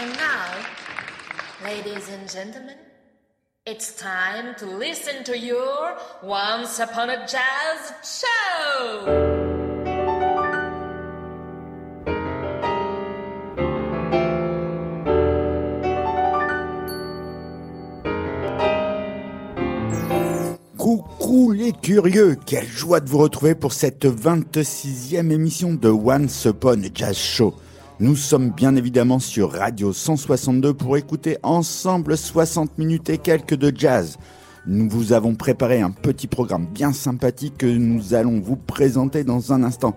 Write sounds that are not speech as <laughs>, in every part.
And now, ladies and gentlemen, it's time to listen to your Once Upon a Jazz show! Coucou les curieux, quelle joie de vous retrouver pour cette 26e émission de Once Upon a Jazz Show. Nous sommes bien évidemment sur Radio 162 pour écouter ensemble 60 minutes et quelques de jazz. Nous vous avons préparé un petit programme bien sympathique que nous allons vous présenter dans un instant.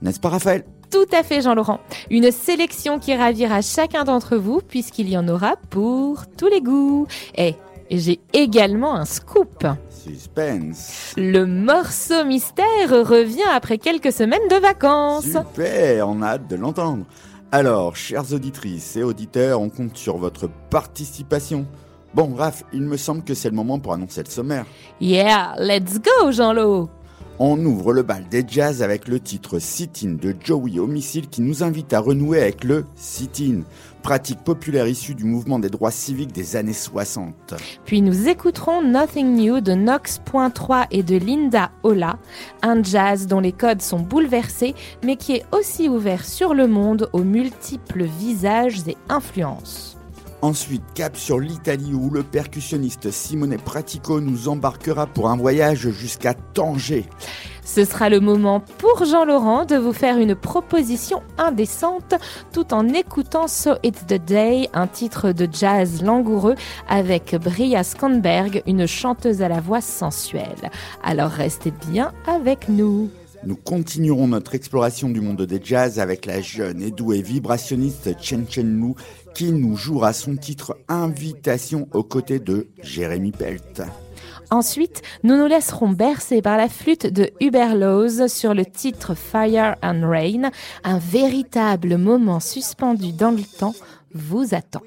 N'est-ce pas Raphaël? Tout à fait Jean-Laurent. Une sélection qui ravira chacun d'entre vous puisqu'il y en aura pour tous les goûts. Et j'ai également un scoop. Suspense. Le morceau mystère revient après quelques semaines de vacances. Super, on a hâte de l'entendre. Alors, chères auditrices et auditeurs, on compte sur votre participation. Bon, Raph, il me semble que c'est le moment pour annoncer le sommaire. Yeah, let's go Jean-Lo On ouvre le bal des jazz avec le titre Sit-in de Joey Homicile qui nous invite à renouer avec le sit-in, pratique populaire issue du mouvement des droits civiques des années 60. Puis nous écouterons Nothing New de Nox.3 et de Linda Ola, un jazz dont les codes sont bouleversés mais qui est aussi ouvert sur le monde aux multiples visages et influences. Ensuite, cap sur l'Italie où le percussionniste Simone Pratico nous embarquera pour un voyage jusqu'à Tanger. Ce sera le moment pour Jean-Laurent de vous faire une proposition indécente tout en écoutant So It's the Day, un titre de jazz langoureux avec Bria Skonberg, une chanteuse à la voix sensuelle. Alors restez bien avec nous. Nous continuerons notre exploration du monde des jazz avec la jeune et douée vibrationniste Chen Chen Lu qui nous jouera son titre Invitation aux côtés de Jérémy Pelt. Ensuite, nous nous laisserons bercer par la flûte de Hubert sur le titre Fire and Rain. Un véritable moment suspendu dans le temps vous attend.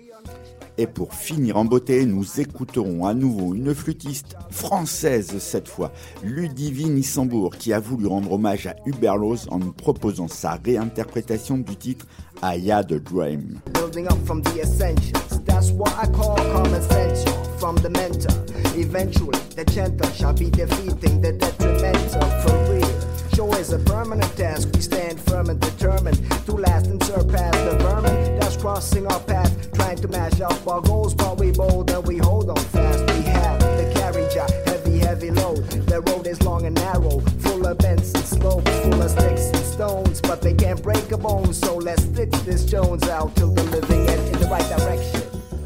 Et pour finir en beauté, nous écouterons à nouveau une flûtiste française cette fois, Ludivine Issambourg, qui a voulu rendre hommage à Hubert Laws en nous proposant sa réinterprétation du titre I Had a Dream. building up from the essentials. That's what I call common sense from the mentor. Eventually, the gentle shall be defeating the detrimental for real. Show is a permanent task. We stand firm and determined to last and surpass the vermin that's crossing our path, trying to mash up our goals. But we bold and we hold on fast. We have the carriage, a heavy, heavy load. The road is long and narrow, full of bends and slopes, full of sticks and stones. But they can't break a bone, so let's stitch this Jones out till the living end in the right direction.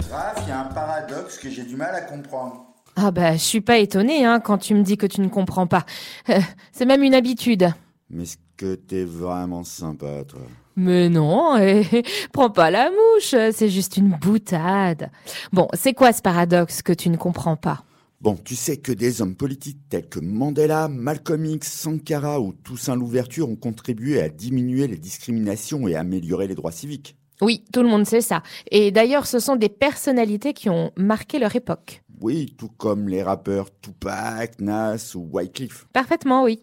Raph, il y a un paradoxe que j'ai du mal à comprendre. Ah bah, je suis pas étonnée hein, quand tu me dis que tu ne comprends pas. Euh, C'est même une habitude. Mais est-ce que t'es vraiment sympa, toi Mais non, <laughs> eh, prends pas la mouche, c'est juste une boutade. Bon, c'est quoi ce paradoxe que tu ne comprends pas? Bon, tu sais que des hommes politiques tels que Mandela, Malcolm X, Sankara ou Toussaint Louverture ont contribué à diminuer les discriminations et à améliorer les droits civiques. Oui, tout le monde sait ça. Et d'ailleurs, ce sont des personnalités qui ont marqué leur époque. Oui, tout comme les rappeurs Tupac, Nas ou Wycliffe. Parfaitement, oui.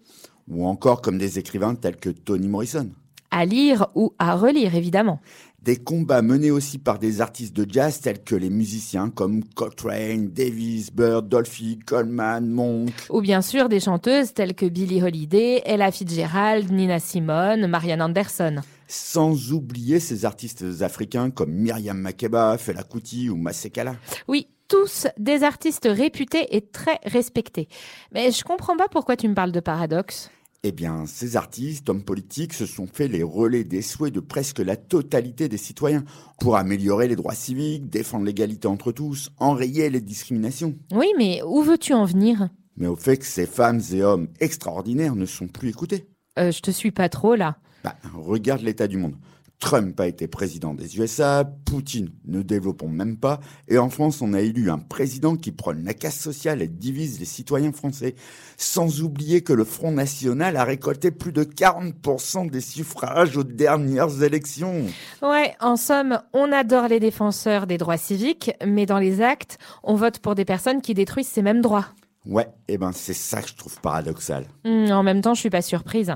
Ou encore comme des écrivains tels que Toni Morrison. À lire ou à relire, évidemment. Des combats menés aussi par des artistes de jazz tels que les musiciens comme Coltrane, Davis, Bird, Dolphy, Coleman, Monk. Ou bien sûr des chanteuses telles que Billie Holiday, Ella Fitzgerald, Nina Simone, Marianne Anderson. Sans oublier ces artistes africains comme Myriam Makeba, Fela Kuti ou Masekala. Oui, tous des artistes réputés et très respectés. Mais je comprends pas pourquoi tu me parles de paradoxe. Eh bien, ces artistes, hommes politiques, se sont fait les relais des souhaits de presque la totalité des citoyens pour améliorer les droits civiques, défendre l'égalité entre tous, enrayer les discriminations. Oui, mais où veux-tu en venir? Mais au fait que ces femmes et hommes extraordinaires ne sont plus écoutés. euh, Je te suis pas trop là. Bah, regarde l'état du monde. Trump a été président des USA, Poutine ne développons même pas, et en France on a élu un président qui prône la casse sociale et divise les citoyens français, sans oublier que le Front National a récolté plus de 40% des suffrages aux dernières élections. Ouais, en somme, on adore les défenseurs des droits civiques, mais dans les actes, on vote pour des personnes qui détruisent ces mêmes droits. Ouais, et ben c'est ça que je trouve paradoxal. Hmm, en même temps, je suis pas surprise.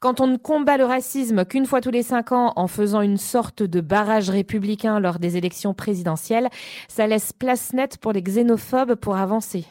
Quand on ne combat le racisme qu'une fois tous les cinq ans en faisant une sorte de barrage républicain lors des élections présidentielles, ça laisse place nette pour les xénophobes pour avancer.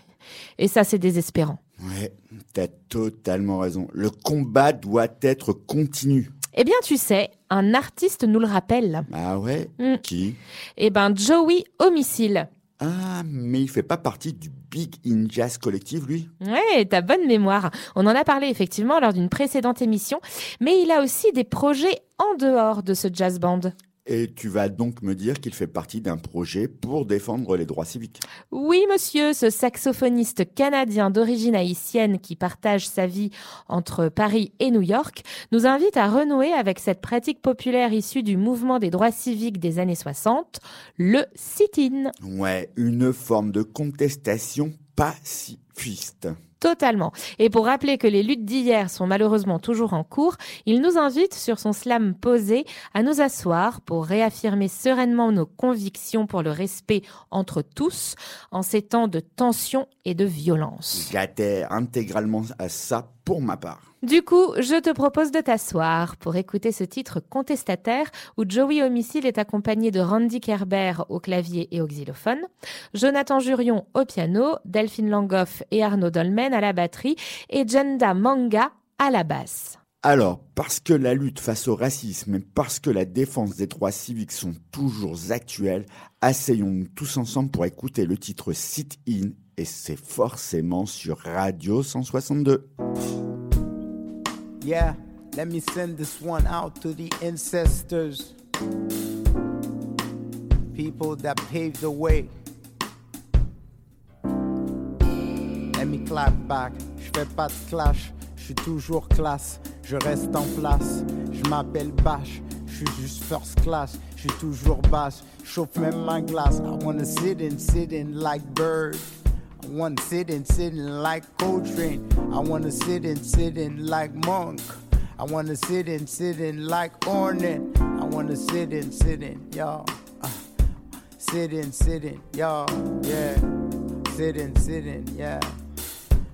Et ça, c'est désespérant. Ouais, t'as totalement raison. Le combat doit être continu. Eh bien, tu sais, un artiste nous le rappelle. Ah ouais? Mm. Qui? Eh ben, Joey Homicile. Ah, mais il fait pas partie du Big In Jazz Collective, lui? Ouais, t'as bonne mémoire. On en a parlé effectivement lors d'une précédente émission, mais il a aussi des projets en dehors de ce jazz band. Et tu vas donc me dire qu'il fait partie d'un projet pour défendre les droits civiques. Oui, monsieur, ce saxophoniste canadien d'origine haïtienne qui partage sa vie entre Paris et New York nous invite à renouer avec cette pratique populaire issue du mouvement des droits civiques des années 60, le sit-in. Ouais, une forme de contestation pacifiste. Totalement. Et pour rappeler que les luttes d'hier sont malheureusement toujours en cours, il nous invite sur son slam posé à nous asseoir pour réaffirmer sereinement nos convictions pour le respect entre tous en ces temps de tension et de violence. Pour ma part. Du coup, je te propose de t'asseoir pour écouter ce titre contestataire où Joey Homicile est accompagné de Randy Kerber au clavier et au xylophone, Jonathan Jurion au piano, Delphine Langoff et Arnaud Dolmen à la batterie et Jenda Manga à la basse. Alors, parce que la lutte face au racisme et parce que la défense des droits civiques sont toujours actuelles, asseyons-nous tous ensemble pour écouter le titre Sit In et c'est forcément sur Radio 162. Yeah, let me send this one out to the ancestors. People that paved the way. Let me clap back. Je fais pas de clash. Je suis toujours classe. Je reste en place. Je m'appelle Bash. Je suis juste first class. Je suis toujours basse. Chauffe même ma glace. I wanna sit in, sit in like bird. I wanna sit and sit and like Coltrane. I wanna sit and sit and like Monk. I wanna sit and sit and like Ornette. I wanna sit and sit and y'all. <laughs> Sit and sit in, y'all. Yeah. Sit in, sit in, yeah.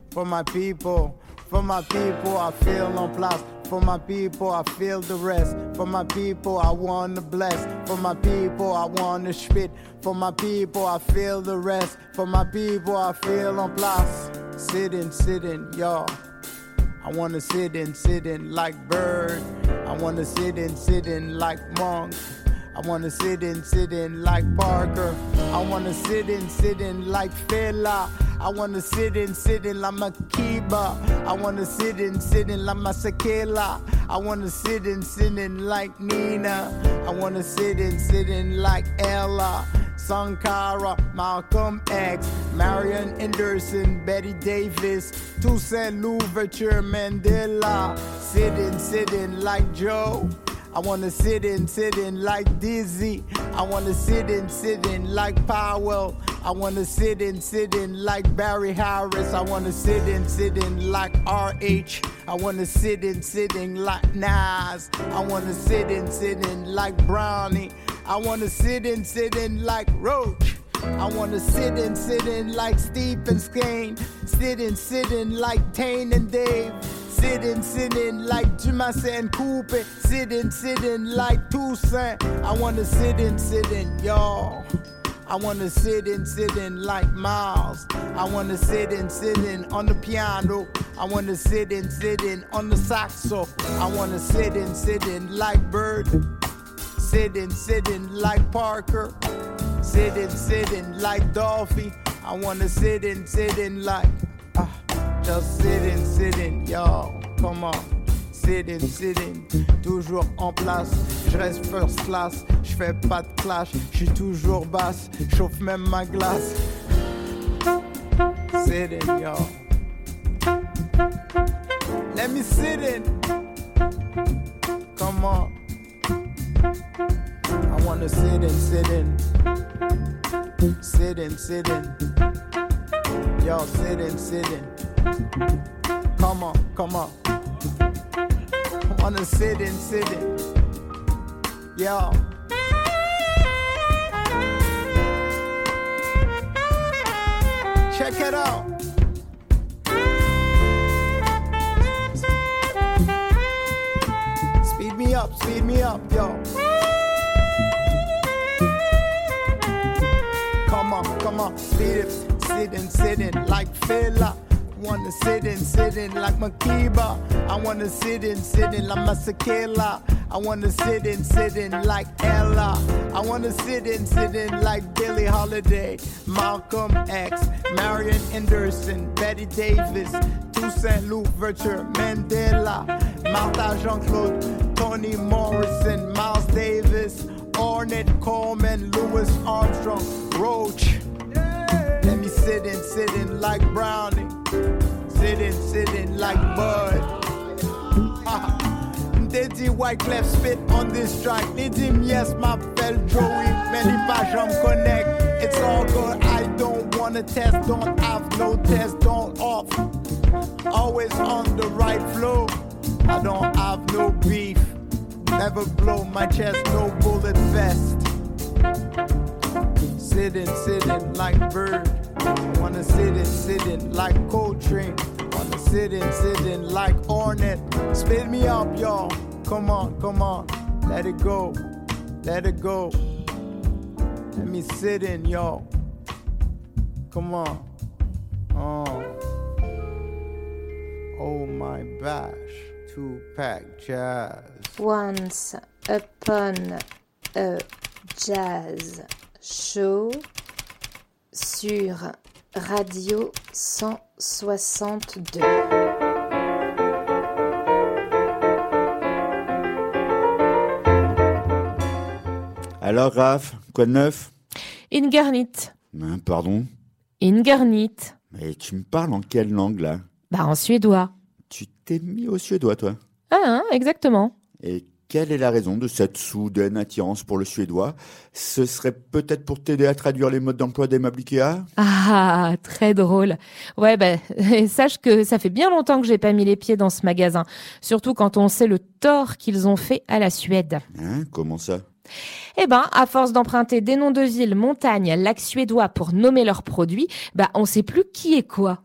For my people, for my people, I feel on place. For my people, I feel the rest. For my people, I wanna bless. For my people, I wanna spit. For my people, I feel the rest. For my people, I feel on place. Sitting, sitting, y'all. I wanna sit in, sit in like bird. I wanna sit in, sit in like monk. I wanna sit in, sit in like Parker. I wanna sit in, sit in like Fela. I wanna sit in, sit in like Makiba. I wanna sit in, sit in like Masakela. I wanna sit in, sit in like Nina. I wanna sit in, sit in like Ella. Sankara, Malcolm X, Marion Anderson, Betty Davis, Toussaint Louverture Mandela. Sitting, sitting like Joe. I wanna sit in, sit in like Dizzy. I wanna sit in, sit in like Powell. I wanna sit in, sit in like Barry Harris. I wanna sit in, sit in like RH. I wanna sit in, sit in like Nas. I wanna sit in, sit in like Brownie. I wanna sit in, sit in like Roach. I wanna sit in, sit in like Stephen Skane. Sit in, sit in like Tane and Dave. Sitting, sitting like Dumas and Cooper. Sitting, sitting like Toussaint. I wanna sit in, sit in, y'all. I wanna sit in, sit in like Miles. I wanna sit in, sit in on the piano. I wanna sit in, sit in on the saxo. I wanna sit in, sit in like Bird. Sitting, sitting like Parker. Sitting, sitting like Dolphy. I wanna sit and in, sitting like. ah, just sitting, sitting, y'all. Come on. Sitting, sitting, toujours en place. Je reste first class, je fais pas de clash. Je toujours basse, chauffe même ma glace. Sitting, y'all. Let me sit in. Come on. I wanna sit in, sit in. Sit in, sit in. Y'all sit in, sit in. Come on, come on. on the sitting, sitting. Yo. Check it out. Speed me up, speed me up, yo. Come on, come on, speed it, sitting, sitting like filler. I wanna sit in, sit in like Makiba. I wanna sit in, sit in like Masakela. I wanna sit in, sit in like Ella. I wanna sit in, sit in like Billie Holiday, Malcolm X, Marion Anderson, Betty Davis, Toussaint Louverture, Mandela, Martha Jean-Claude, Toni Morrison, Miles Davis, Ornette Coleman, Louis Armstrong, Roach. Let me sit in, sit in like Brownie, sit sitting sit in like. They dit Wyclef spit on this track. They dit yes, my fell Joey. Many passion connect. It's all good. I don't wanna test, don't have no test, don't off. Always on the right flow. I don't have no beef. Never blow my chest, no bullet vest. Sitting, sitting like bird. Wanna sit in, sitting like Coltrane. Wanna sit in, sitting like Ornette. Spit me up, y'all. Come on, come on. Let it go. Let it go. Let me sit in, y'all. Come on. Oh. Oh my bash. Two pack jazz. Once upon a jazz show sur Radio 162. Alors, Raph, quoi de neuf? Ingarnit. Hein, Pardon? Ingarnit. Mais tu me parles en quelle langue, là? Bah en suédois. Tu t'es mis au suédois, toi? Ah, hein, exactement. Et quelle est la raison de cette soudaine attirance pour le suédois? Ce serait peut-être pour t'aider à traduire les modes d'emploi des meubles Ikea? Ah, très drôle. Ouais, ben, <laughs> sache que ça fait bien longtemps que j'ai pas mis les pieds dans ce magasin. Surtout quand on sait le tort qu'ils ont fait à la Suède. Hein Comment ça? Eh ben, à force d'emprunter des noms de villes, montagnes, lacs suédois pour nommer leurs produits, bah, on sait plus qui est quoi.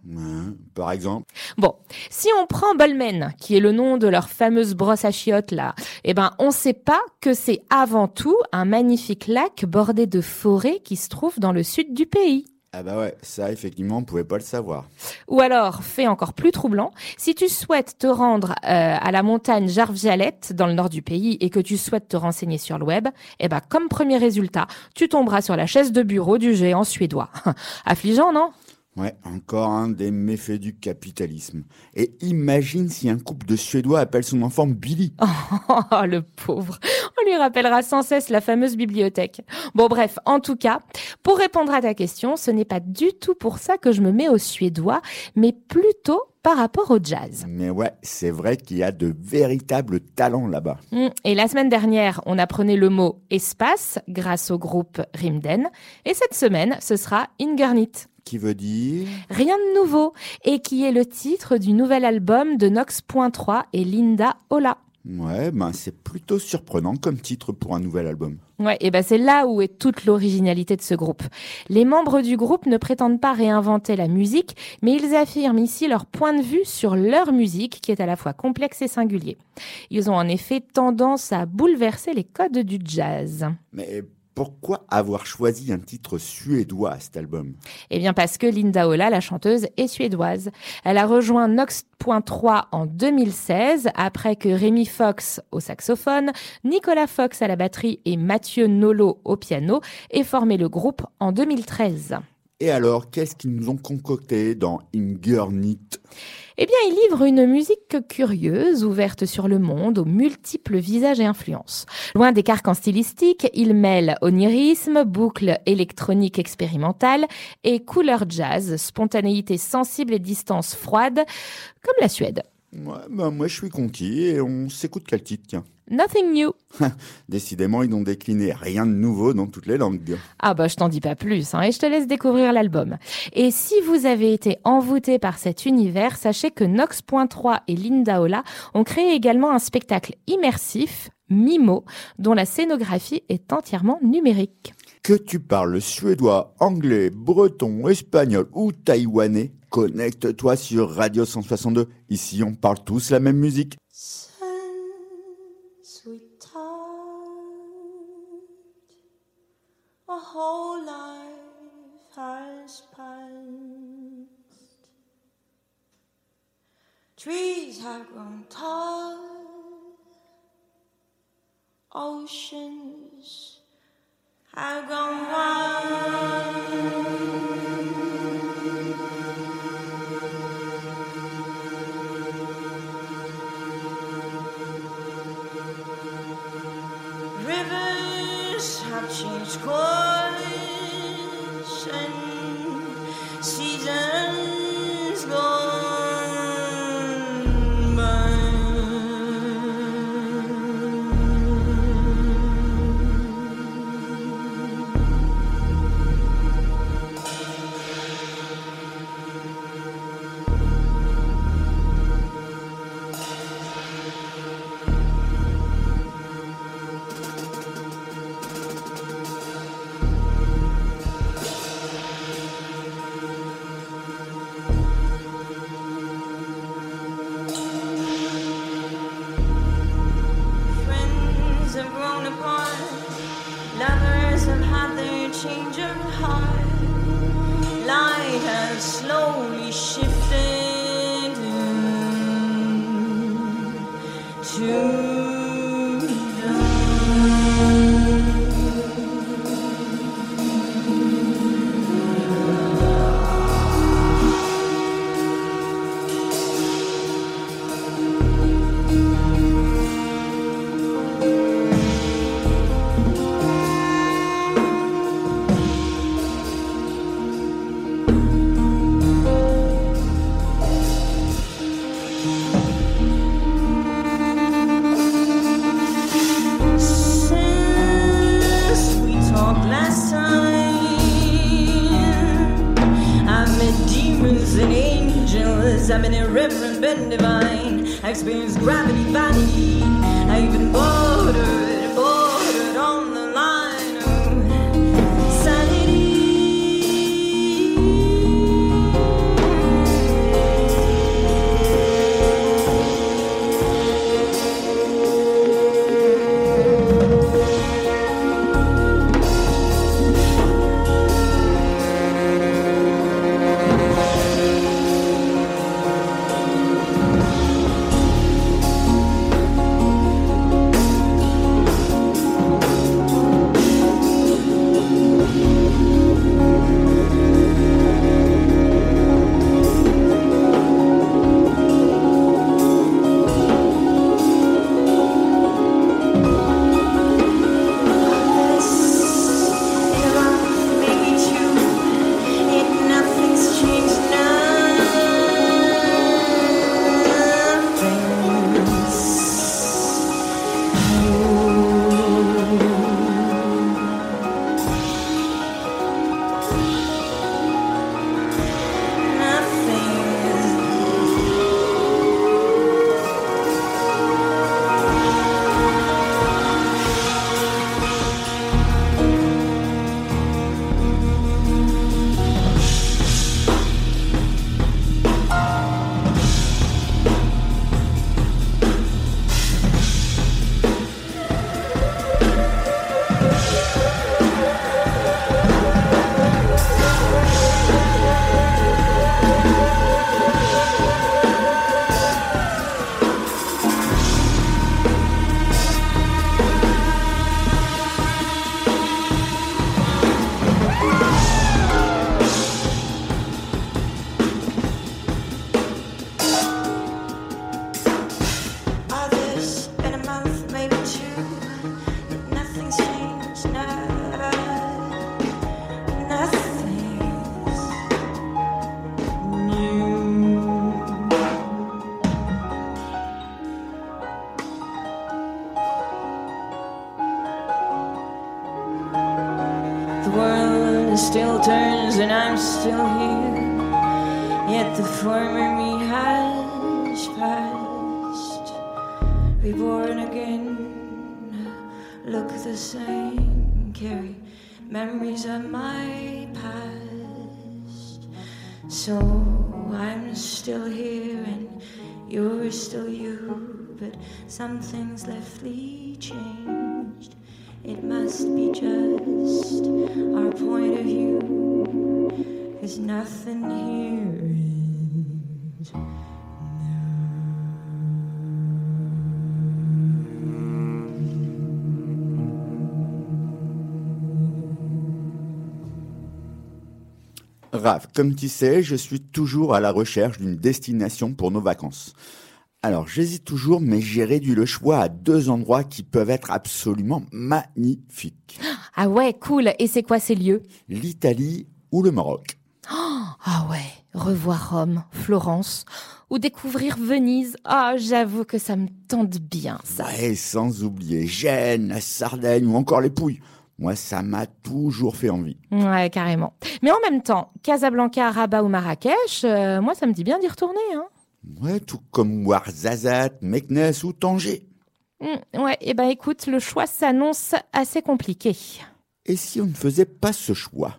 Par exemple Bon, si on prend Bolmen, qui est le nom de leur fameuse brosse à chiottes là, eh ben, on sait pas que c'est avant tout un magnifique lac bordé de forêts qui se trouve dans le sud du pays. Ah bah ouais, ça effectivement, on pouvait pas le savoir. Ou alors, fait encore plus troublant, si tu souhaites te rendre euh, à la montagne Jarvialette, dans le nord du pays, et que tu souhaites te renseigner sur le web, eh ben, comme premier résultat, tu tomberas sur la chaise de bureau du géant suédois. <laughs> Affligeant, non? Ouais, encore un des méfaits du capitalisme. Et imagine si un couple de Suédois appelle son enfant Billy. <laughs> Oh, le pauvre. On lui rappellera sans cesse la fameuse bibliothèque. Bon, bref, en tout cas, pour répondre à ta question, ce n'est pas du tout pour ça que je me mets au suédois, mais plutôt par rapport au jazz. Mais ouais, c'est vrai qu'il y a de véritables talents là-bas. Mm. Et la semaine dernière, on apprenait le mot espace grâce au groupe Rimden. Et cette semaine, ce sera Ingarnit. Qui veut dire Rien de nouveau. Et qui est le titre du nouvel album de Nox.3 et Linda Ola. Ouais, ben c'est plutôt surprenant comme titre pour un nouvel album. Ouais, et ben c'est là où est toute l'originalité de ce groupe. Les membres du groupe ne prétendent pas réinventer la musique, mais ils affirment ici leur point de vue sur leur musique qui est à la fois complexe et singulier. Ils ont en effet tendance à bouleverser les codes du jazz. Mais pourquoi avoir choisi un titre suédois à cet album? Eh bien parce que Linda Ola, la chanteuse, est suédoise. Elle a rejoint Nox.3 en 2016 après que Rémi Fox au saxophone, Nicolas Fox à la batterie et Mathieu Nolo au piano aient formé le groupe en 2013. Et alors, qu'est-ce qu'ils nous ont concocté dans Ingernit Eh bien, il livre une musique curieuse, ouverte sur le monde, aux multiples visages et influences. Loin des carcans stylistiques, il mêle onirisme, boucles électroniques expérimentales et couleurs jazz, spontanéité sensible et distance froide, comme la Suède. Ouais, ben moi je suis conquis et on s'écoute quel titre. Nothing new. <laughs> Décidément, ils n'ont décliné rien de nouveau dans toutes les langues. Ah bah je t'en dis pas plus, hein, et je te laisse découvrir l'album. Et si vous avez été envoûté par cet univers, sachez que Nox.3 et Linda Ola ont créé également un spectacle immersif, Mimo, dont la scénographie est entièrement numérique. Que tu parles suédois, anglais, breton, espagnol ou taïwanais, connecte-toi sur Radio 162. Ici, on parle tous la même musique. Trees have grown tall, oceans have gone wild. Rivers have changed course and seasons. changing heart. light has slowly shifted. was leftly changed. It must be just our point of view, nothing here comme tu sais, je suis toujours à la recherche d'une destination pour nos vacances. Alors, j'hésite toujours, mais j'ai réduit le choix à deux endroits qui peuvent être absolument magnifiques. Ah ouais, cool. Et c'est quoi ces lieux? L'Italie ou le Maroc. Ah ouais, revoir Rome, Florence ou découvrir Venise. Ah, j'avoue que ça me tente bien, ça. Ouais, sans oublier Gênes, la Sardaigne ou encore les Pouilles. Moi, ça m'a toujours fait envie. Ouais, carrément. Mais en même temps, Casablanca, Rabat ou Marrakech, euh, moi, ça me dit bien d'y retourner, hein. Ouais, tout comme Ouarzazate, Meknès ou Tanger. Hmm, ouais, et ben écoute, le choix s'annonce assez compliqué. Et si on ne faisait pas ce choix?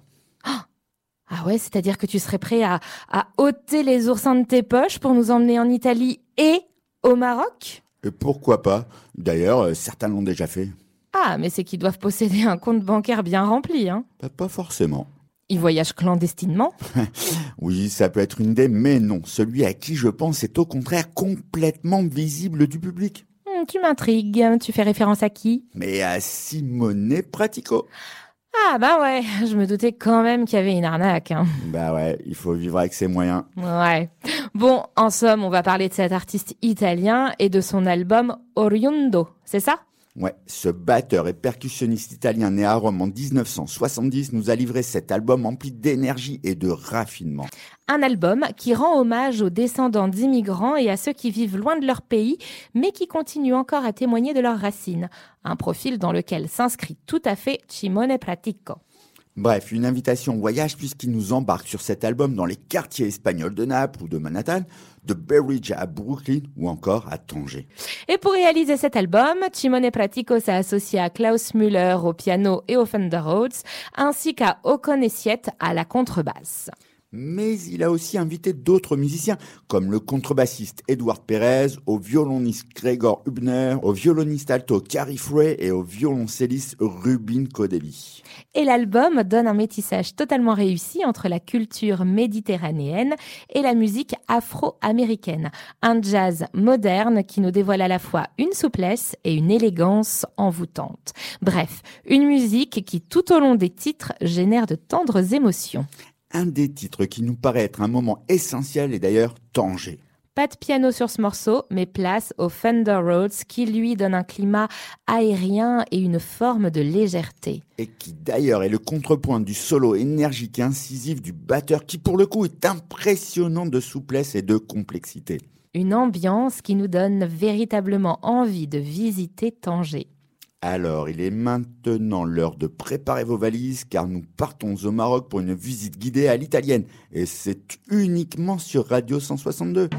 Ah ouais, c'est-à-dire que tu serais prêt à, à ôter les oursins de tes poches pour nous emmener en Italie et au Maroc? Et pourquoi pas? D'ailleurs, euh, certains l'ont déjà fait. Ah, mais c'est qu'ils doivent posséder un compte bancaire bien rempli, hein. Bah, pas forcément. Ils voyagent clandestinement <laughs> Oui, ça peut être une idée, mais non. Celui à qui je pense est au contraire complètement visible du public. Hmm, Tu m'intrigues. Tu fais référence à qui? Mais à Simone Pratico. Ah bah ouais, je me doutais quand même qu'il y avait une arnaque. hein. Bah ouais, il faut vivre avec ses moyens. Ouais. Bon, en somme, on va parler de cet artiste italien et de son album Oriundo, c'est ça? Ouais, ce batteur et percussionniste italien né à Rome en 1970 nous a livré cet album empli d'énergie et de raffinement. Un album qui rend hommage aux descendants d'immigrants et à ceux qui vivent loin de leur pays, mais qui continuent encore à témoigner de leurs racines. Un profil dans lequel s'inscrit tout à fait Simone Pratico. Bref, une invitation au voyage puisqu'il nous embarque sur cet album dans les quartiers espagnols de Naples ou de Manhattan, de Berridge à Brooklyn ou encore à Tanger. Et pour réaliser cet album, Simone Pratico s'est associé à Klaus Müller au piano et au Fender Rhodes, ainsi qu'à Ocon Essiette à la contrebasse. Mais il a aussi invité d'autres musiciens, comme le contrebassiste Edward Perez, au violoniste Gregor Hubner, au violoniste alto Carrie Frey et au violoncelliste Rubin Kodevi. Et l'album donne un métissage totalement réussi entre la culture méditerranéenne et la musique afro-américaine. Un jazz moderne qui nous dévoile à la fois une souplesse et une élégance envoûtante. Bref, une musique qui tout au long des titres génère de tendres émotions. Un des titres qui nous paraît être un moment essentiel est d'ailleurs Tanger. Pas de piano sur ce morceau, mais place au Fender Rhodes qui lui donne un climat aérien et une forme de légèreté. Et qui d'ailleurs est le contrepoint du solo énergique et incisif du batteur qui pour le coup est impressionnant de souplesse et de complexité. Une ambiance qui nous donne véritablement envie de visiter Tanger. Alors, il est maintenant l'heure de préparer vos valises car nous partons au Maroc pour une visite guidée à l'italienne. Et c'est uniquement sur Radio 162.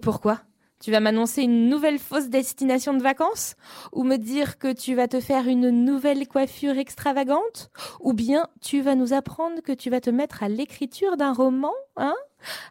Et pourquoi? Tu vas m'annoncer une nouvelle fausse destination de vacances? Ou me dire que tu vas te faire une nouvelle coiffure extravagante? Ou bien tu vas nous apprendre que tu vas te mettre à l'écriture d'un roman Hein?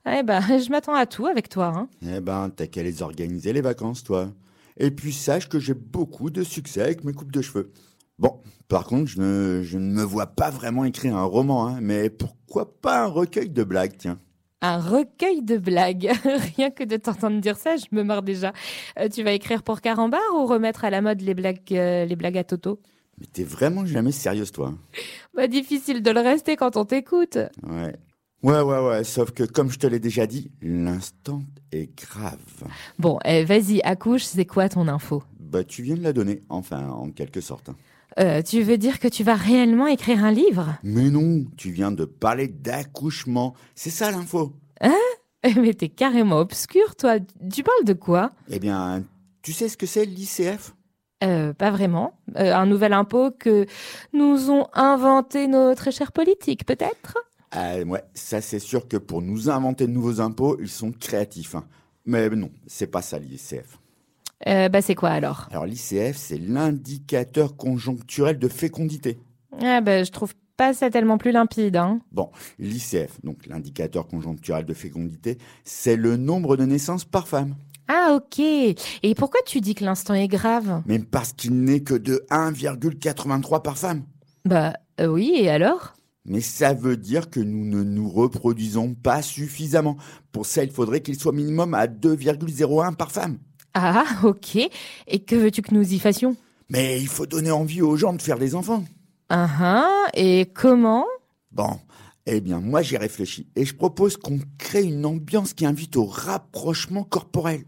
Eh ben, <laughs> je m'attends à tout avec toi. Hein. Eh ben, t'as qu'à les organiser les vacances, toi. Et puis sache que j'ai beaucoup de succès avec mes coupes de cheveux. Bon, par contre, je ne, je ne me vois pas vraiment écrire un roman, hein, mais pourquoi pas un recueil de blagues, tiens? Un recueil de blagues. <laughs> Rien que de t'entendre dire ça, je me marre déjà. Euh, tu vas écrire pour Carambar ou remettre à la mode les blagues, euh, les blagues à Toto? Mais t'es vraiment jamais sérieuse, toi. hein. Bah, difficile de le rester quand on t'écoute. Ouais. Ouais, ouais, ouais, sauf que comme je te l'ai déjà dit, l'instant est grave. Bon, eh, vas-y, accouche, c'est quoi ton info? Bah, tu viens de la donner, enfin, en quelque sorte. Hein. Euh, Tu veux dire que tu vas réellement écrire un livre? Mais non, tu viens de parler d'accouchement. C'est ça l'info. Eh, <laughs> Mais t'es carrément obscur, toi. Tu parles de quoi? Eh bien, tu sais ce que c'est l'ICF euh, Pas vraiment. Euh, un nouvel impôt que nous ont inventé nos très chers politiques, peut-être? Ah ouais, ça c'est sûr que pour nous inventer de nouveaux impôts, ils sont créatifs. hein. Mais non, c'est pas ça l'ICF. Euh, Bah, c'est quoi alors? Alors l'ICF, c'est l'indicateur conjoncturel de fécondité. Ah, bah, je trouve pas ça tellement plus limpide, hein. Bon, l'ICF, donc l'indicateur conjoncturel de fécondité, c'est le nombre de naissances par femme. Ah, ok. Et pourquoi tu dis que l'instant est grave? Même parce qu'il n'est que de 1,83 par femme. Bah, euh, oui, et alors? Mais ça veut dire que nous ne nous reproduisons pas suffisamment. Pour ça, il faudrait qu'il soit minimum à 2,01 par femme. Ah, ok. Et que veux-tu que nous y fassions? Mais il faut donner envie aux gens de faire des enfants. Ah, ah, et comment? Bon, eh bien, moi j'ai réfléchi et je propose qu'on crée une ambiance qui invite au rapprochement corporel.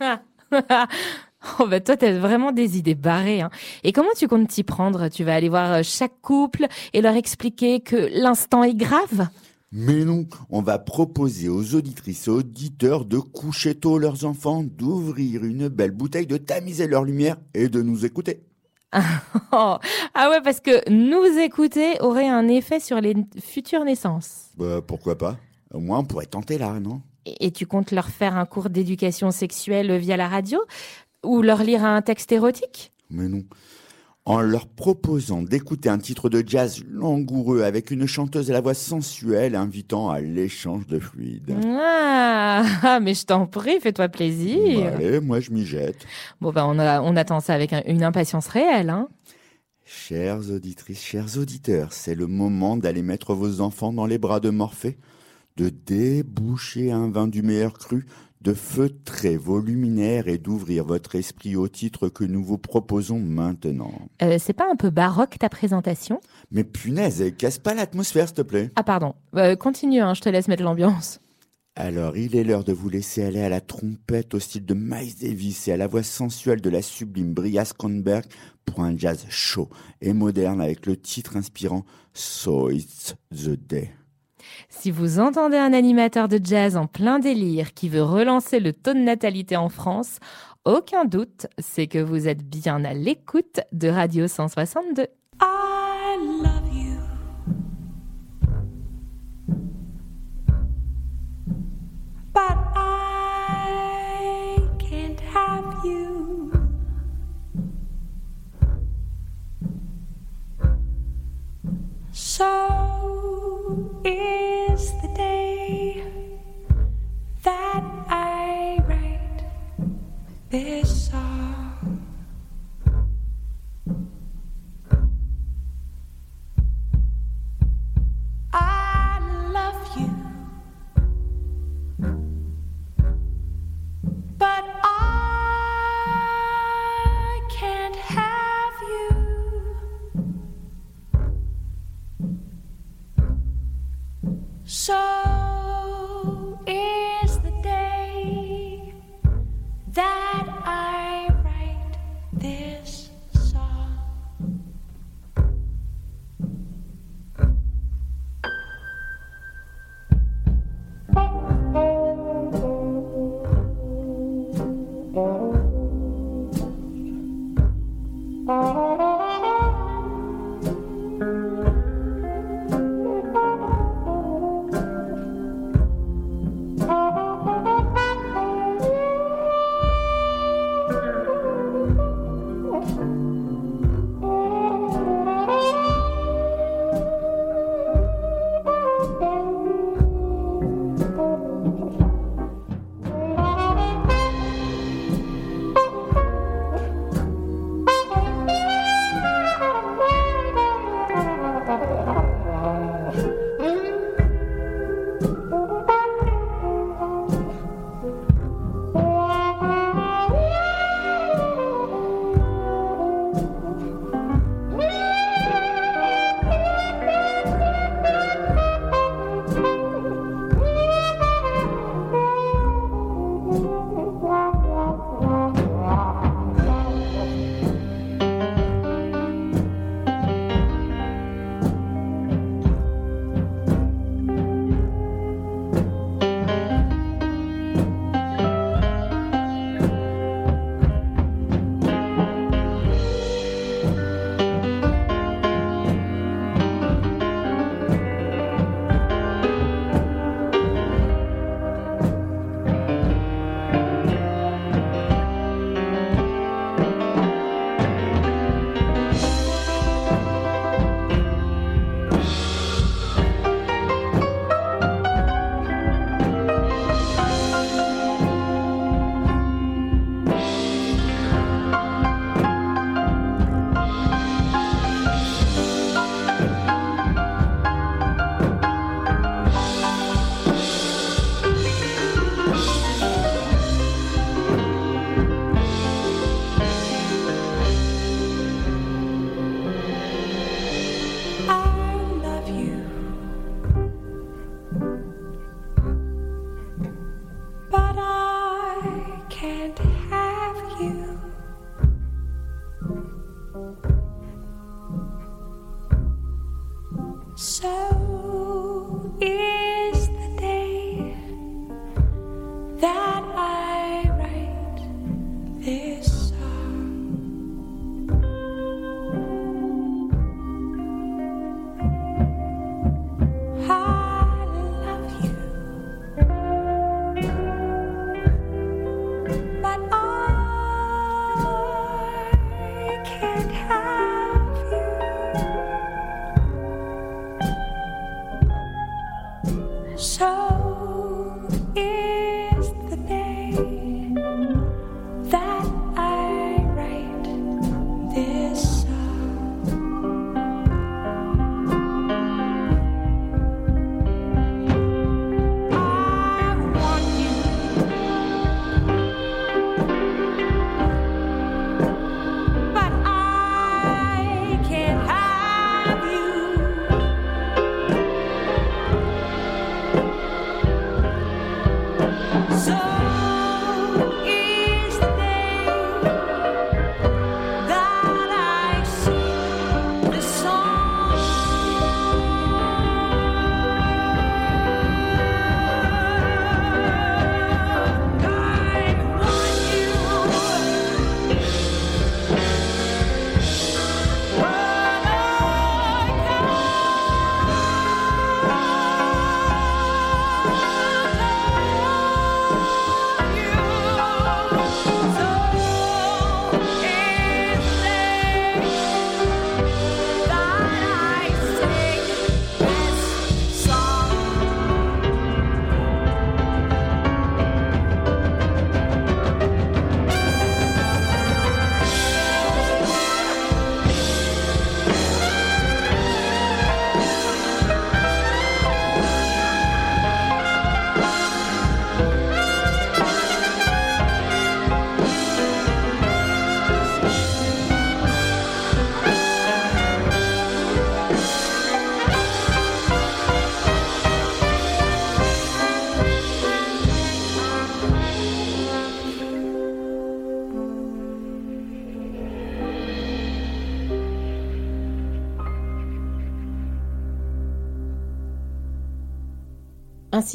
<laughs> Oh bah toi, t'as vraiment des idées barrées. Hein. Et comment tu comptes t'y prendre? Tu vas aller voir euh, chaque couple et leur expliquer que l'instant est grave? Mais non, on va proposer aux auditrices et auditeurs de coucher tôt leurs enfants, d'ouvrir une belle bouteille, de tamiser leur lumière et de nous écouter. <laughs> Ah ouais, parce que nous écouter aurait un effet sur les futures naissances. Bah, pourquoi pas? Au moins, on pourrait tenter là, non? Et tu comptes leur faire un cours d'éducation sexuelle via la radio? Ou leur lire un texte érotique? Mais non. En leur proposant d'écouter un titre de jazz langoureux avec une chanteuse à la voix sensuelle invitant à l'échange de fluides. ah, <laughs> mais je t'en prie, fais-toi plaisir. Bah, allez, moi je m'y jette. Bon, bah, on, a, on attend ça avec un- une impatience réelle. Hein. Chères auditrices, chers auditeurs, c'est le moment d'aller mettre vos enfants dans les bras de Morphée, de déboucher un vin du meilleur cru, de feutrer vos luminaires et d'ouvrir votre esprit au titre que nous vous proposons maintenant. Euh, c'est pas un peu baroque ta présentation? Mais punaise, casse pas l'atmosphère, s'il te plaît. Ah, pardon. Euh, continue, hein, je te laisse mettre l'ambiance. Alors, il est l'heure de vous laisser aller à la trompette au style de Miles Davis et à la voix sensuelle de la sublime Bria Skonberg pour un jazz chaud et moderne avec le titre inspirant So It's the Day. Si vous entendez un animateur de jazz en plein délire qui veut relancer le taux de natalité en France, aucun doute, c'est que vous êtes bien à l'écoute de Radio 162. I love you. But I can't have you. So is the day that I write this song. I love you, but. I So is the day that.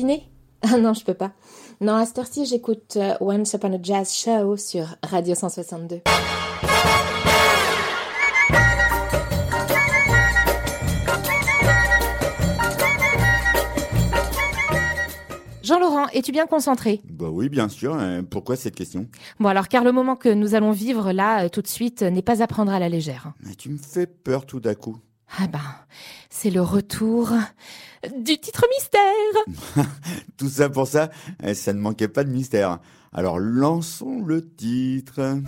<laughs> Ah non, je peux pas. Non, à cette heure-ci, j'écoute euh, Once Upon a Jazz Show sur Radio 162. Jean-Laurent, es-tu bien concentré? Bah oui, bien sûr. hein. Pourquoi cette question? Bon alors, car le moment que nous allons vivre là, euh, tout de suite, euh, n'est pas à prendre à la légère. Mais Tu me fais peur tout d'un coup. Ah ben, c'est le retour du titre mystère. <laughs> Tout ça pour ça, eh, ça ne manquait pas de mystère. Alors lançons le titre.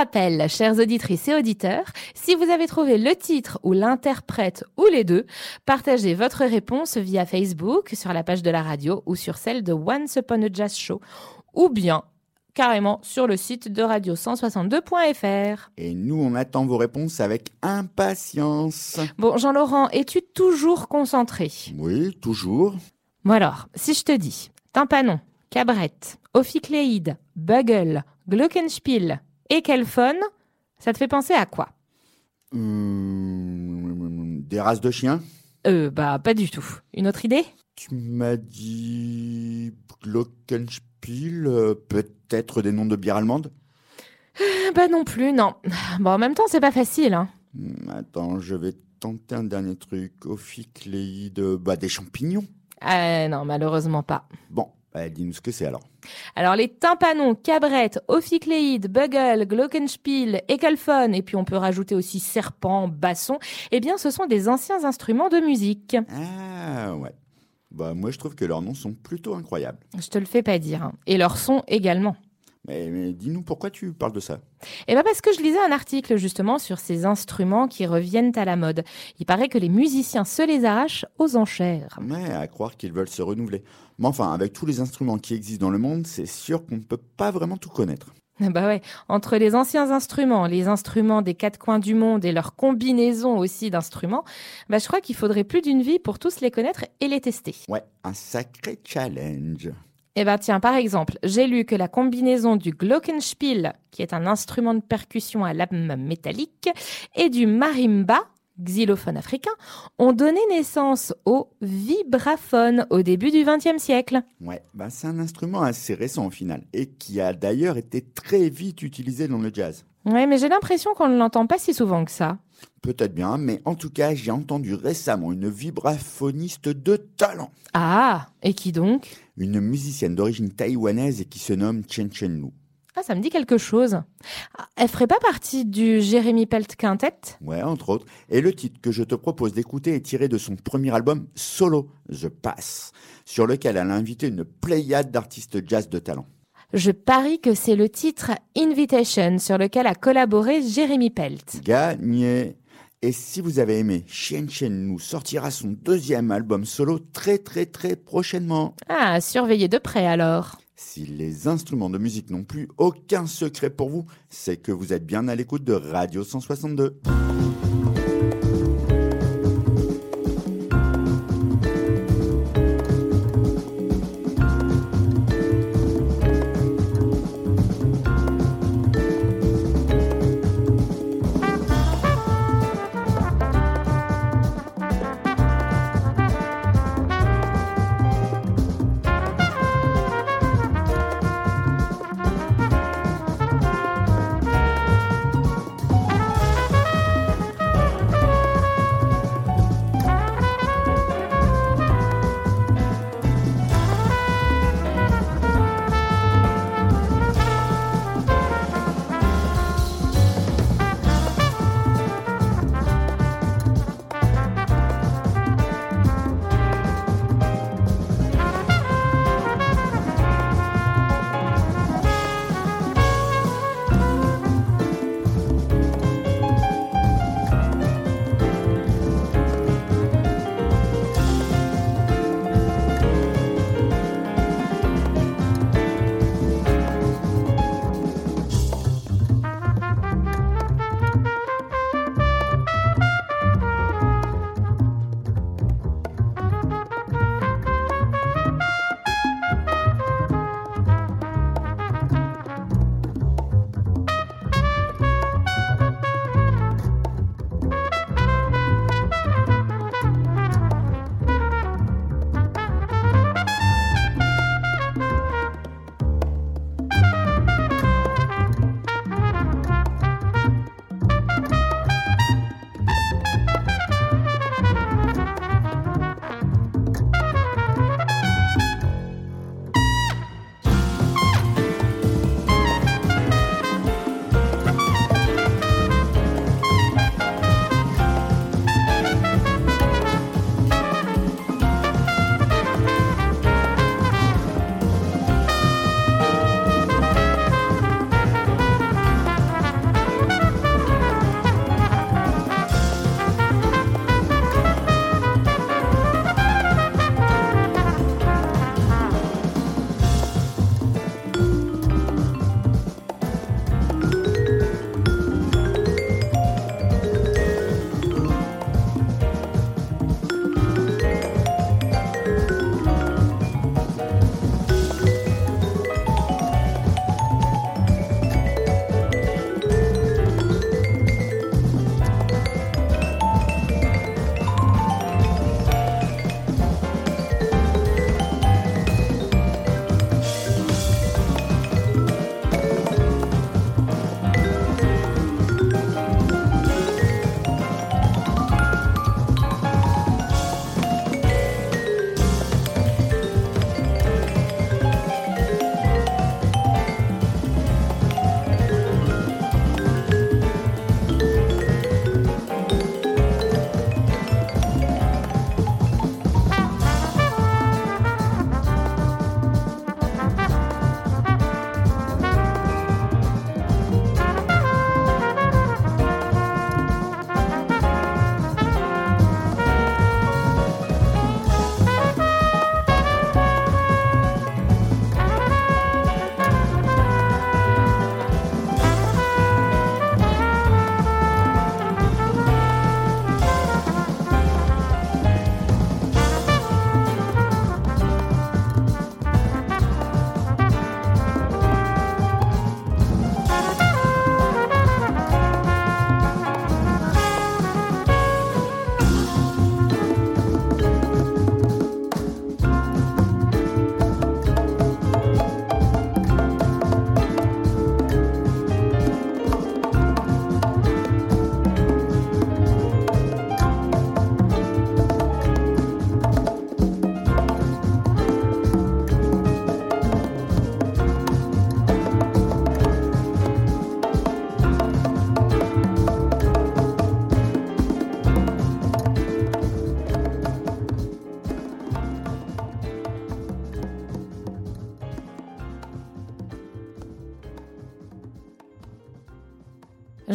Pour rappel, chères auditrices et auditeurs, si vous avez trouvé le titre ou l'interprète ou les deux, partagez votre réponse via Facebook, sur la page de la radio ou sur celle de Once Upon a Jazz Show, ou bien carrément sur le site de radio162.fr. Et nous, on attend vos réponses avec impatience. Bon, Jean-Laurent, es-tu toujours concentré? Oui, toujours. Bon alors, si je te dis tympanon, cabrette, ophicléide, bugle, glockenspiel et kelphone, ça te fait penser à quoi? Hum, des races de chiens? Euh, bah pas du tout. Une autre idée? Tu m'as dit Glockenspiel, euh, peut-être des noms de bière allemande Euh, Bah non plus, non. Bon, en même temps, c'est pas facile, hein. Hum, Attends, je vais tenter un dernier truc. Ophicléide, bah des champignons. Euh, non, malheureusement pas. Bon, bah, dis-nous ce que c'est alors. Alors les tympanons, cabrettes, ophicléides, bugle, glockenspiel, écalphone, et puis on peut rajouter aussi serpent, basson, eh bien ce sont des anciens instruments de musique. Ah ouais. Bah moi je trouve que leurs noms sont plutôt incroyables. Je te le fais pas dire. hein. Et leur son également. Mais, mais dis-nous pourquoi tu parles de ça Eh bien parce que je lisais un article justement sur ces instruments qui reviennent à la mode. Il paraît que les musiciens se les arrachent aux enchères. Mais à croire qu'ils veulent se renouveler. Mais enfin, avec tous les instruments qui existent dans le monde, c'est sûr qu'on ne peut pas vraiment tout connaître. Bah ouais, entre les anciens instruments, les instruments des quatre coins du monde et leur combinaison aussi d'instruments, bah je crois qu'il faudrait plus d'une vie pour tous les connaître et les tester. Ouais, un sacré challenge. Eh ben tiens, par exemple, j'ai lu que la combinaison du glockenspiel, qui est un instrument de percussion à lame métallique, et du marimba, xylophone africain, ont donné naissance au vibraphone au début du XXe siècle. Ouais, bah c'est un instrument assez récent au final, et qui a d'ailleurs été très vite utilisé dans le jazz. Ouais, mais j'ai l'impression qu'on ne l'entend pas si souvent que ça. Peut-être bien, mais en tout cas, j'ai entendu récemment une vibraphoniste de talent. Ah, et qui donc? Une musicienne d'origine taïwanaise et qui se nomme Chen Chen Lu. Ah, ça me dit quelque chose. Ah, Elle ferait pas partie du Jérémy Pelt Quintet? Ouais, entre autres. Et le titre que je te propose d'écouter est tiré de son premier album solo, The Pass, sur lequel elle a invité une pléiade d'artistes jazz de talent. Je parie que c'est le titre Invitation sur lequel a collaboré Jérémy Pelt. Gagné. Et si vous avez aimé, Chen Chen Lu sortira son deuxième album solo très très très prochainement. Ah, surveillez de près alors. Si les instruments de musique n'ont plus aucun secret pour vous, c'est que vous êtes bien à l'écoute de Radio 162.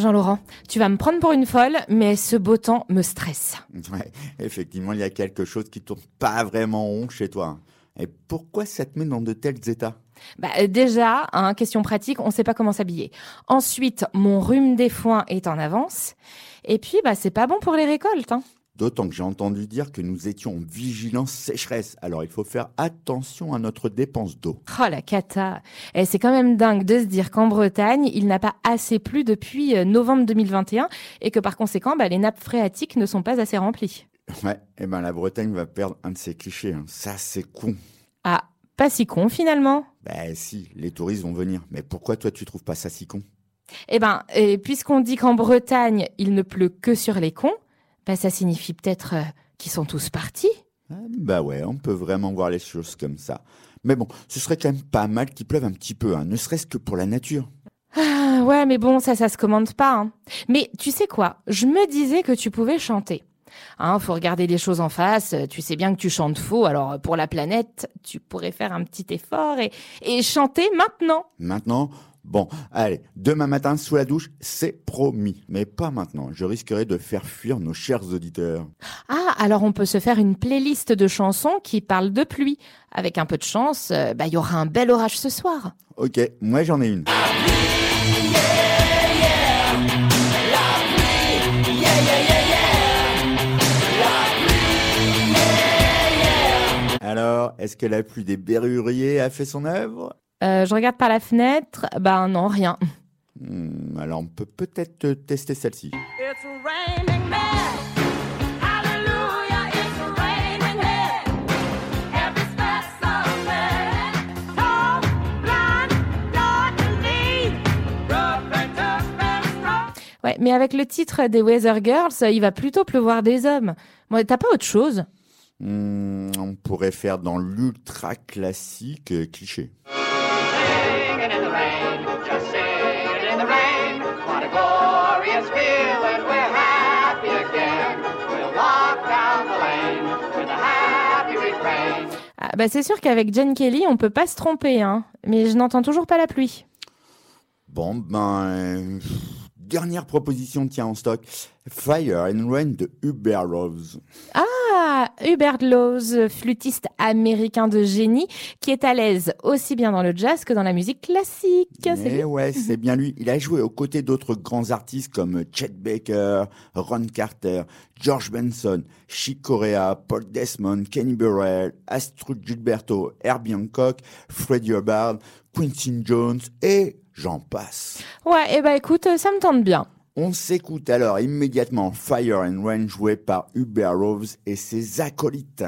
Jean-Laurent, tu vas me prendre pour une folle, mais ce beau temps me stresse. <laughs> Ouais, effectivement, il y a quelque chose qui tourne pas vraiment rond chez toi. Et pourquoi ça te met dans de tels états? Bah, euh, déjà, hein, question pratique, on sait pas comment s'habiller. Ensuite, mon rhume des foins est en avance. Et puis, bah, c'est pas bon pour les récoltes. Hein. D'autant que j'ai entendu dire que nous étions en vigilance sécheresse. Alors il faut faire attention à notre dépense d'eau. Oh la cata Et c'est quand même dingue de se dire qu'en Bretagne, il n'a pas assez plu depuis euh, novembre 2021 et que par conséquent, bah, les nappes phréatiques ne sont pas assez remplies. Ouais, et ben la Bretagne va perdre un de ses clichés. hein. Ça, c'est con. Ah, pas si con finalement. Ben si, les touristes vont venir. Mais pourquoi toi tu trouves pas ça si con? Eh ben, et puisqu'on dit qu'en Bretagne, il ne pleut que sur les cons, bah, ça signifie peut-être euh, qu'ils sont tous partis. Ah, Bah ouais, on peut vraiment voir les choses comme ça. Mais bon, ce serait quand même pas mal qu'il pleuve un petit peu, hein, ne serait-ce que pour la nature. Ah, ouais, mais bon, ça, ça se commande pas. hein. Mais tu sais quoi Je me disais que tu pouvais chanter. Hein, faut regarder les choses en face. Tu sais bien que tu chantes faux. Alors, pour la planète, tu pourrais faire un petit effort et, et chanter maintenant. Maintenant, bon, allez, demain matin sous la douche, c'est promis. Mais pas maintenant, je risquerais de faire fuir nos chers auditeurs. Ah, alors on peut se faire une playlist de chansons qui parlent de pluie. Avec un peu de chance, euh, bah, il y aura un bel orage ce soir. Ok, moi j'en ai une. Alors, est-ce que la pluie des berruriers a fait son œuvre? Je regarde par la fenêtre. Bah non, rien. Hmm, Alors, on peut peut-être tester celle-ci. Ouais, mais avec le titre des Weather Girls, euh, il va plutôt pleuvoir des hommes. Bon, t'as pas autre chose? Hmm, on pourrait faire dans l'ultra classique euh, cliché. Bah c'est sûr qu'avec Jen Kelly, on peut pas se tromper, hein. Mais je n'entends toujours pas la pluie. Bon, ben, dernière proposition tient en stock. Fire and Rain de Hubert Rose. Ah, Hubert Laws, flûtiste américain de génie, qui est à l'aise aussi bien dans le jazz que dans la musique classique. C'est lui. ouais, c'est bien lui. Il a joué aux côtés d'autres grands artistes comme Chet Baker, Ron Carter, George Benson, Chick Corea, Paul Desmond, Kenny Burrell, Astrud Gilberto, Herbie Hancock, Freddie Hubbard, Quincy Jones et j'en passe. Ouais, et bah écoute, ça me tente bien. On s'écoute alors immédiatement Fire and Rain joué par Hubert Rose et ses acolytes.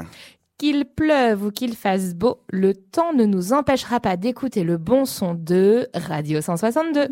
Qu'il pleuve ou qu'il fasse beau, le temps ne nous empêchera pas d'écouter le bon son de Radio 162.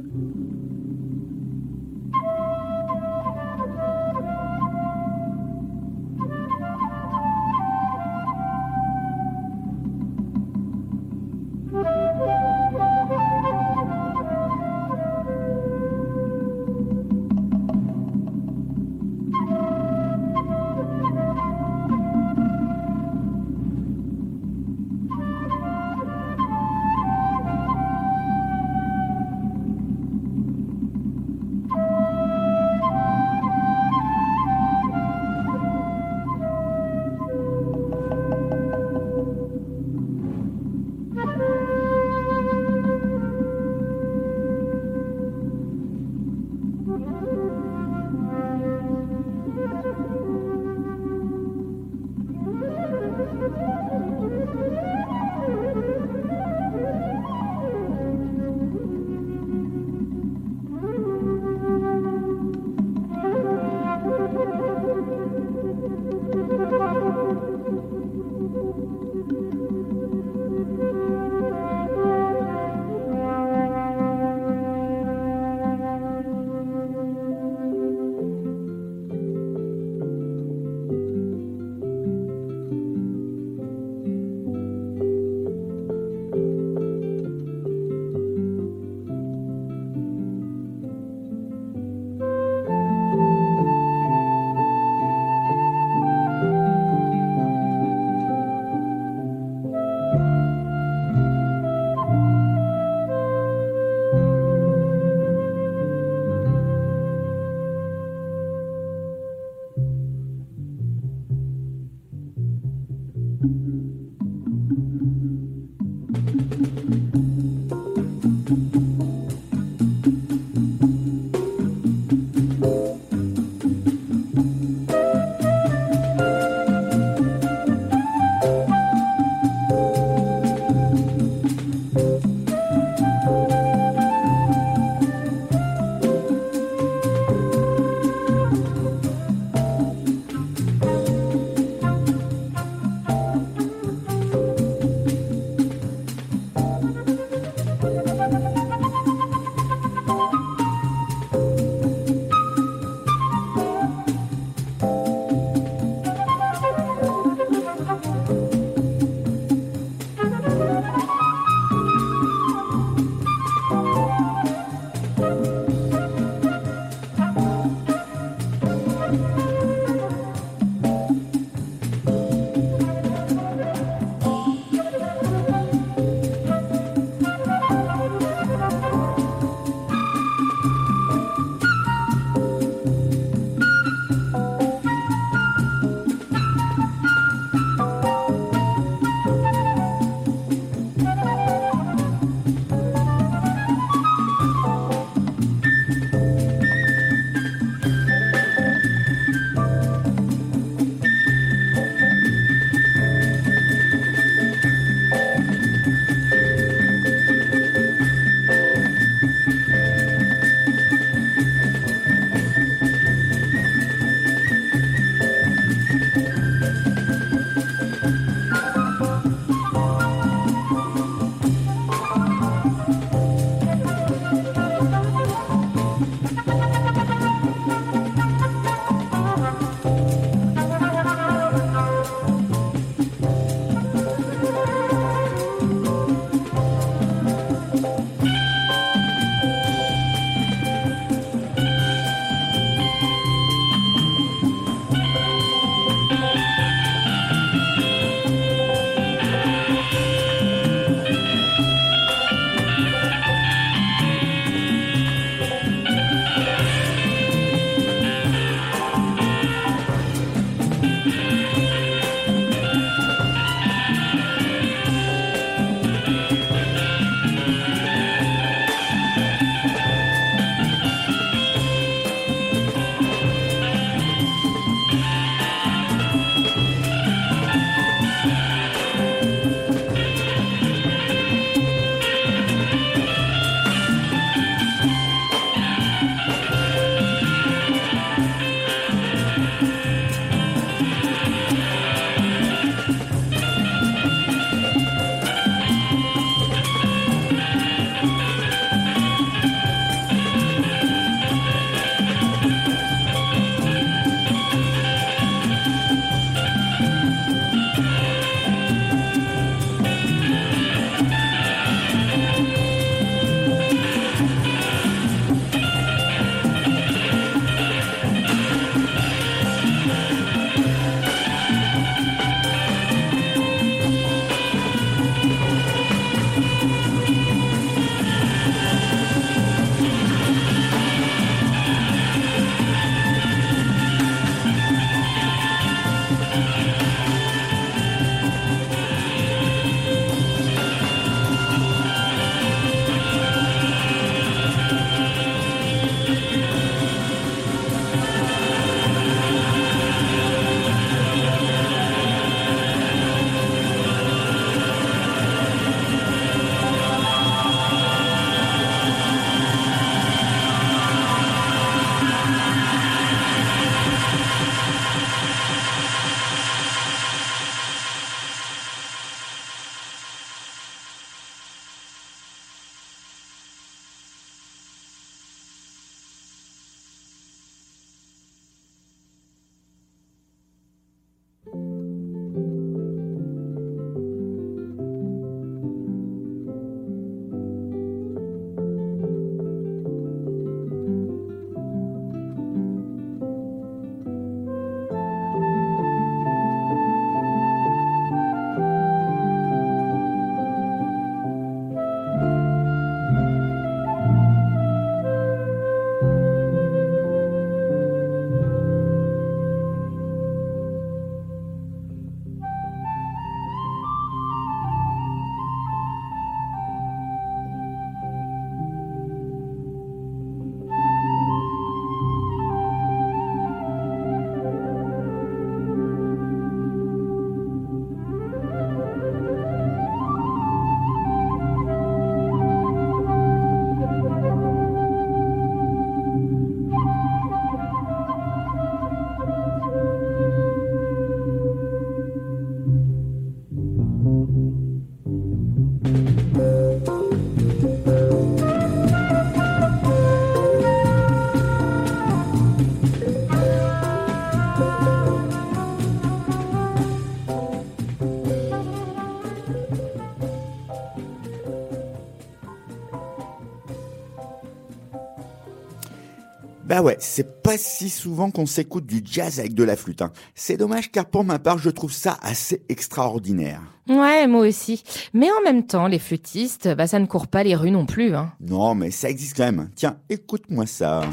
Bah ouais, c'est pas si souvent qu'on s'écoute du jazz avec de la flûte. hein. C'est dommage car pour ma part, je trouve ça assez extraordinaire. Ouais, moi aussi. Mais en même temps, les flûtistes, bah ça ne court pas les rues non plus. Hein. Non, mais ça existe quand même. Tiens, écoute-moi ça.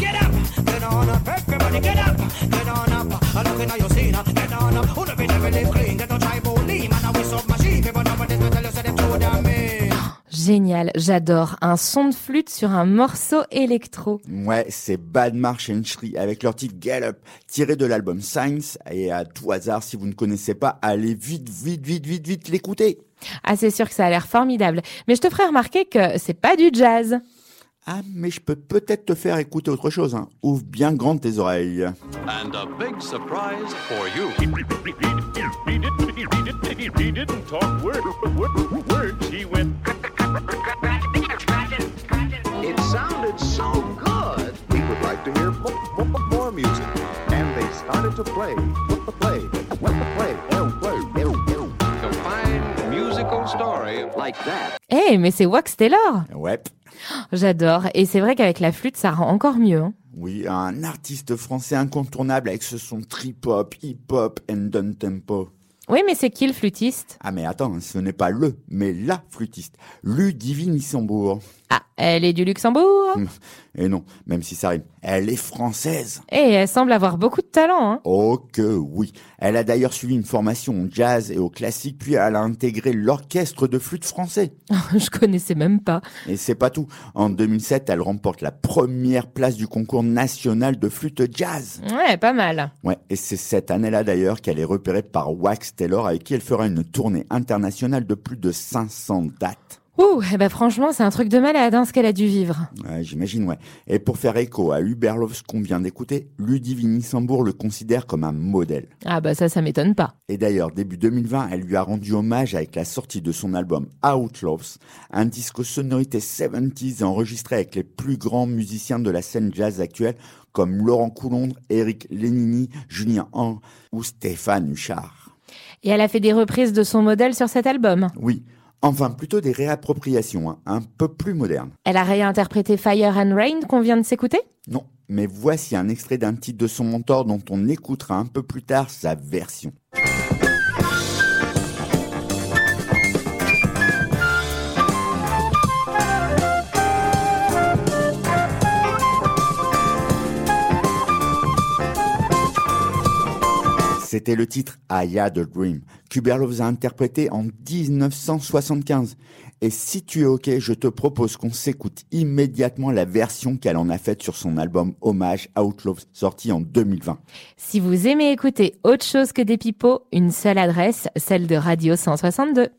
Get up, get on up, Génial, j'adore. Un son de flûte sur un morceau électro. Ouais, c'est Bad March and Shri avec leur titre Get Up, tiré de l'album Science. Et à tout hasard, si vous ne connaissez pas, allez vite, vite, vite, vite, vite l'écouter. Ah, c'est sûr que ça a l'air formidable. Mais je te ferai remarquer que c'est pas du jazz. Ah, mais je peux peut-être te faire écouter autre chose. Hein. Ouvre bien grand tes oreilles. And a big surprise for you. He didn't talk word, word, words. He went. It sounded so good. We would like to hear more, music. And they started to play, play, play, play, play, A fine musical story like that. Eh, mais c'est Wax Taylor Ouais. J'adore. Et c'est vrai qu'avec la flûte, ça rend encore mieux. hein. Oui, un artiste français incontournable avec ce son trip-hop, hip-hop and down tempo. Oui, mais c'est qui le flûtiste? Ah mais attends, ce n'est pas le, mais la flûtiste, Ludivine Issembourg. Ah, elle est du Luxembourg? <laughs> Et non, même si ça rime, elle est française. Et elle semble avoir beaucoup de talent. Hein. Oh que oui. Elle a d'ailleurs suivi une formation au jazz et au classique, puis elle a intégré l'orchestre de flûte français. <laughs> je connaissais même pas. Et c'est pas tout. En 2007, elle remporte la première place du concours national de flûte jazz. Ouais, pas mal. Ouais, et c'est cette année-là d'ailleurs qu'elle est repérée par Wax Taylor avec qui elle fera une tournée internationale de plus de 500 dates. Ouh, eh ben franchement, c'est un truc de malade hein, ce qu'elle a dû vivre. Ouais, j'imagine, ouais. Et pour faire écho à Huberlof, qu'on vient d'écouter, Ludivine Issembourg le considère comme un modèle. Ah bah ça, ça m'étonne pas. Et d'ailleurs, début 2020, elle lui a rendu hommage avec la sortie de son album Outlaws, un disque aux sonorités 70s enregistré avec les plus grands musiciens de la scène jazz actuelle comme Laurent Coulondre, Eric Lénini, Julien Han ou Stéphane Huchard. Et elle a fait des reprises de son modèle sur cet album. Oui, enfin plutôt des réappropriations, hein, un peu plus modernes. Elle a réinterprété Fire and Rain qu'on vient de s'écouter? Non, mais voici un extrait d'un titre de son mentor dont on écoutera un peu plus tard sa version. C'était le titre I Had a Dream, qu'Huberlof a interprété en 1975. Et si tu es ok, je te propose qu'on s'écoute immédiatement la version qu'elle en a faite sur son album Hommage Outlaws, sorti en 2020. Si vous aimez écouter autre chose que des pipeaux, une seule adresse, celle de Radio 162.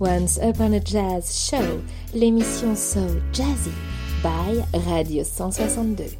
Once Upon a Jazz Show, l'émission So Jazzy by Radio 162.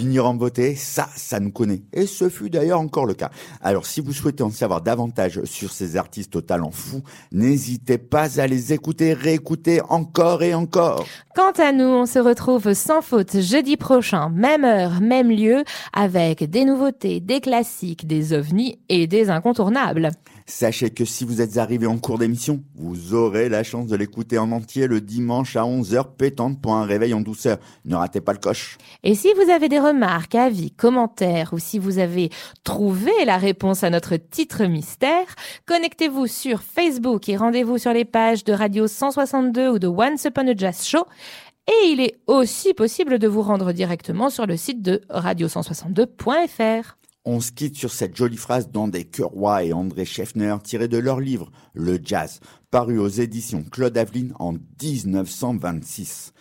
Finir en beauté, ça, ça nous connaît. Et ce fut d'ailleurs encore le cas. Alors si vous souhaitez en savoir davantage sur ces artistes au talent fou, n'hésitez pas à les écouter, réécouter encore et encore. Quant à nous, on se retrouve sans faute jeudi prochain, même heure, même lieu, avec des nouveautés, des classiques, des ovnis et des incontournables. Sachez que si vous êtes arrivé en cours d'émission, vous aurez la chance de l'écouter en entier le dimanche à 11h pétante pour un réveil en douceur. Ne ratez pas le coche. Et si vous avez des remarques, avis, commentaires ou si vous avez trouvé la réponse à notre titre mystère, connectez-vous sur Facebook et rendez-vous sur les pages de Radio 162 ou de Once Upon a Jazz Show. Et il est aussi possible de vous rendre directement sur le site de radio162.fr. On se quitte sur cette jolie phrase d'André Roy et André Scheffner tirée de leur livre Le Jazz, paru aux éditions Claude Aveline en 1926.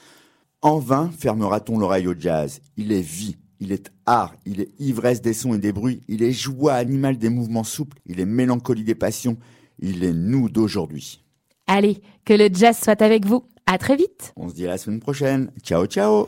En vain fermera-t-on l'oreille au jazz. Il est vie, il est art, il est ivresse des sons et des bruits, il est joie animale des mouvements souples, il est mélancolie des passions, il est nous d'aujourd'hui. Allez, que le jazz soit avec vous. À très vite. On se dit à la semaine prochaine. Ciao, ciao.